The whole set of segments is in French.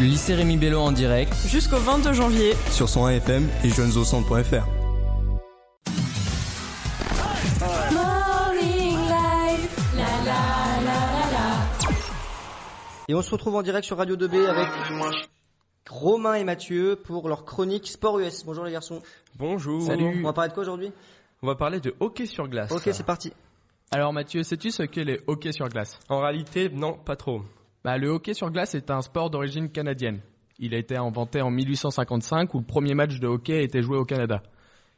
Le lycée Rémi Bello en direct jusqu'au 22 janvier sur son AFM et jeunesaucentre.fr. Et on se retrouve en direct sur Radio 2B avec Romain et Mathieu pour leur chronique Sport US. Bonjour les garçons. Bonjour. Salut. On va parler de quoi aujourd'hui? On va parler de hockey sur glace. Ok, c'est parti. Alors Mathieu, sais-tu ce qu'est le hockey sur glace? En réalité, non, pas trop. Bah, le hockey sur glace est un sport d'origine canadienne. Il a été inventé en 1855 où le premier match de hockey a été joué au Canada.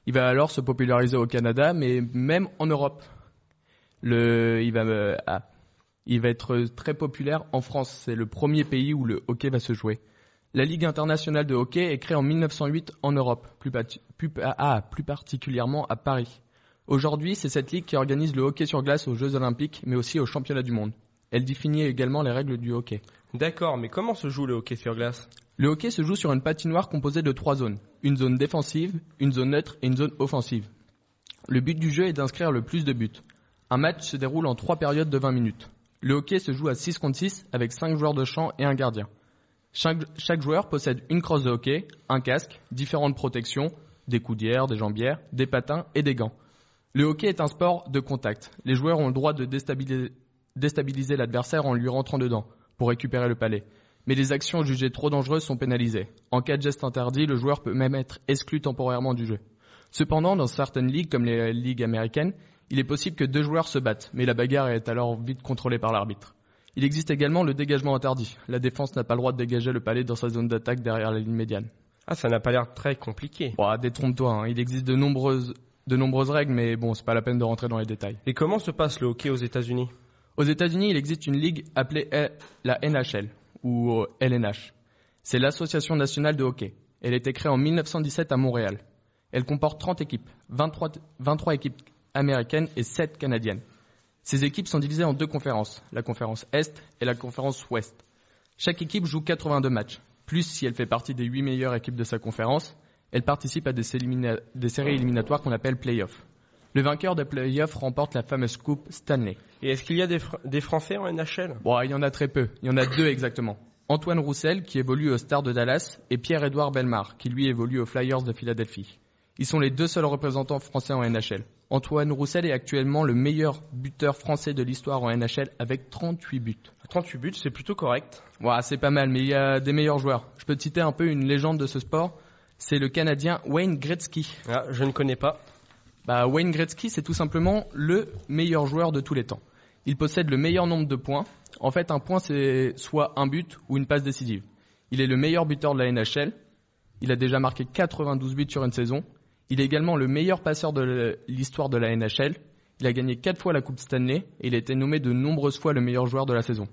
Il va alors se populariser au Canada, mais même en Europe. Le, il va, euh, ah, il va être très populaire en France. C'est le premier pays où le hockey va se jouer. La Ligue internationale de hockey est créée en 1908 en Europe, plus, ah, plus particulièrement à Paris. Aujourd'hui, c'est cette ligue qui organise le hockey sur glace aux Jeux Olympiques, mais aussi aux Championnats du Monde. Elle définit également les règles du hockey. D'accord, mais comment se joue le hockey sur glace? Le hockey se joue sur une patinoire composée de trois zones. Une zone défensive, une zone neutre et une zone offensive. Le but du jeu est d'inscrire le plus de buts. Un match se déroule en trois périodes de 20 minutes. Le hockey se joue à 6 contre 6 avec 5 joueurs de champ et un gardien. Chaque, chaque joueur possède une crosse de hockey, un casque, différentes protections, des coudières, des jambières, des patins et des gants. Le hockey est un sport de contact. Les joueurs ont le droit de déstabiliser, déstabiliser l'adversaire en lui rentrant dedans pour récupérer le palais. Mais les actions jugées trop dangereuses sont pénalisées. En cas de geste interdit, le joueur peut même être exclu temporairement du jeu. Cependant, dans certaines ligues comme les ligues américaines, il est possible que deux joueurs se battent, mais la bagarre est alors vite contrôlée par l'arbitre. Il existe également le dégagement interdit. La défense n'a pas le droit de dégager le palais dans sa zone d'attaque derrière la ligne médiane. Ah, ça n'a pas l'air très compliqué. Bon, détrompe-toi, hein. il existe de nombreuses, de nombreuses règles, mais bon, c'est pas la peine de rentrer dans les détails. Et comment se passe le hockey aux États-Unis? Aux États-Unis, il existe une ligue appelée la NHL ou LNH. C'est l'Association nationale de hockey. Elle a été créée en 1917 à Montréal. Elle comporte 30 équipes, 23, 23 équipes américaines et 7 canadiennes. Ces équipes sont divisées en deux conférences, la conférence Est et la conférence Ouest. Chaque équipe joue 82 matchs, plus si elle fait partie des 8 meilleures équipes de sa conférence, elle participe à des séries éliminatoires qu'on appelle playoffs. Le vainqueur des playoffs remporte la fameuse coupe Stanley. Et est-ce qu'il y a des, Français en NHL bon, Il y en a très peu. Il y en a deux exactement. Antoine Roussel, qui évolue au Star de Dallas, et Pierre-Édouard Belmar, qui lui évolue aux Flyers de Philadelphie. Ils sont les deux seuls représentants français en NHL. Antoine Roussel est actuellement le meilleur buteur français de l'histoire en NHL avec 38 buts. 38 buts, c'est plutôt correct. Ouais, c'est pas mal, mais il y a des meilleurs joueurs. Je peux te citer un peu une légende de ce sport. C'est le Canadien Wayne Gretzky. Ah, je ne connais pas. Bah, Wayne Gretzky, c'est tout simplement le meilleur joueur de tous les temps. Il possède le meilleur nombre de points. En fait, un point, c'est soit un but ou une passe décisive. Il est le meilleur buteur de la NHL. Il a déjà marqué 92 buts sur une saison. Il est également le meilleur passeur de l'histoire de la NHL. Il a gagné 4 fois la Coupe Stanley et il a été nommé de nombreuses fois le meilleur joueur de la saison.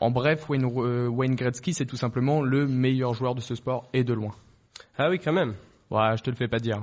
En bref, Wayne, euh, Wayne Gretzky, c'est tout simplement le meilleur joueur de ce sport et de loin. Ah oui, quand même. Ouais, je te le fais pas dire.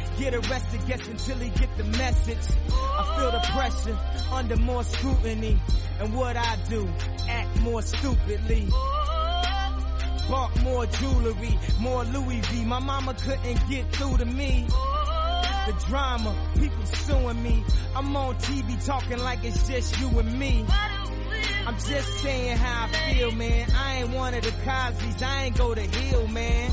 Get arrested, guess until he get the message. I feel the pressure under more scrutiny. And what I do, act more stupidly. Bought more jewelry, more Louis V. My mama couldn't get through to me. The drama, people suing me. I'm on TV talking like it's just you and me. I'm just saying how I feel, man. I ain't one of the Cosby's. I ain't go to Hill, man.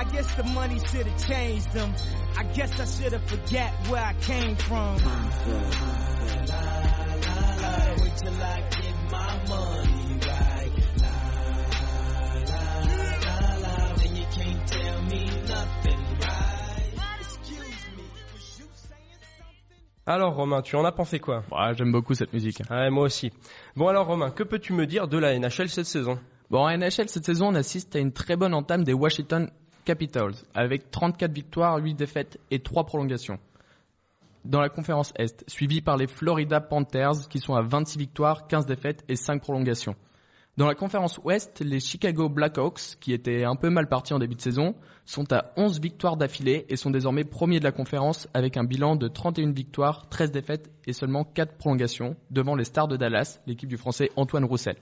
I guess the money should have changed them. I guess I should have forget where I came from. Wait till I get my money right. Then you can't tell me nothing right. Excuse me, was you saying something? Alors Romain, tu en as pensé quoi? J'aime beaucoup cette musique. Ouais, moi aussi. Bon alors Romain, que peux-tu me dire de la NHL cette saison? Bon, en NHL cette saison, on assiste à une très bonne entame des Washington Capitals, avec 34 victoires, 8 défaites et 3 prolongations. Dans la conférence Est, suivi par les Florida Panthers qui sont à 26 victoires, 15 défaites et 5 prolongations. Dans la conférence Ouest, les Chicago Blackhawks, qui étaient un peu mal partis en début de saison, sont à 11 victoires d'affilée et sont désormais premiers de la conférence avec un bilan de 31 victoires, 13 défaites et seulement 4 prolongations devant les Stars de Dallas, l'équipe du français Antoine Roussel.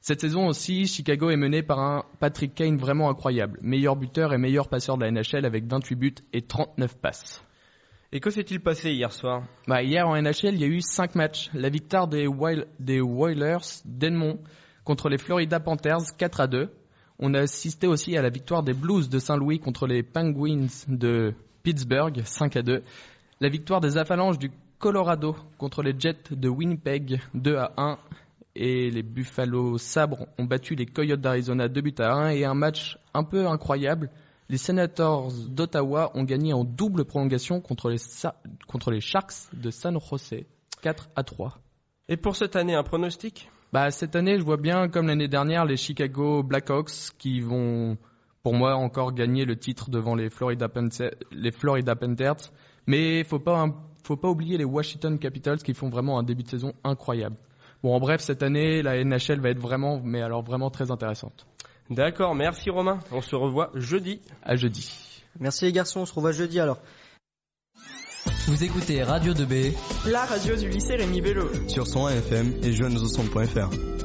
Cette saison aussi, Chicago est mené par un Patrick Kane vraiment incroyable, meilleur buteur et meilleur passeur de la NHL avec 28 buts et 39 passes. Et que s'est-il passé hier soir? Bah, Hier en NHL, il y a eu 5 matchs. La victoire des, des Oilers d'Edmond contre les Florida Panthers 4 à 2. On a assisté aussi à la victoire des Blues de Saint-Louis contre les Penguins de Pittsburgh 5 à 2. La victoire des Avalanches du Colorado contre les Jets de Winnipeg 2 à 1 et les Buffalo Sabres ont battu les Coyotes d'Arizona 2 buts à 1 et un match un peu incroyable. Les Senators d'Ottawa ont gagné en double prolongation contre les, contre les Sharks de San Jose 4 à 3. Et pour cette année, un pronostic? Bah, Cette année, je vois bien, comme l'année dernière, les Chicago Blackhawks qui vont, pour moi, encore gagner le titre devant les Florida, Panthers. Les Florida Panthers. Mais il faut pas, faut pas oublier les Washington Capitals qui font vraiment un début de saison incroyable. Bon, en bref, cette année, la NHL va être vraiment, mais alors vraiment très intéressante. D'accord, merci Romain. On se revoit jeudi. À jeudi. Merci les garçons, on se revoit jeudi alors. Vous écoutez Radio 2B, la radio du lycée Rémi Bello. Sur son FM et jeunesaucentre.fr.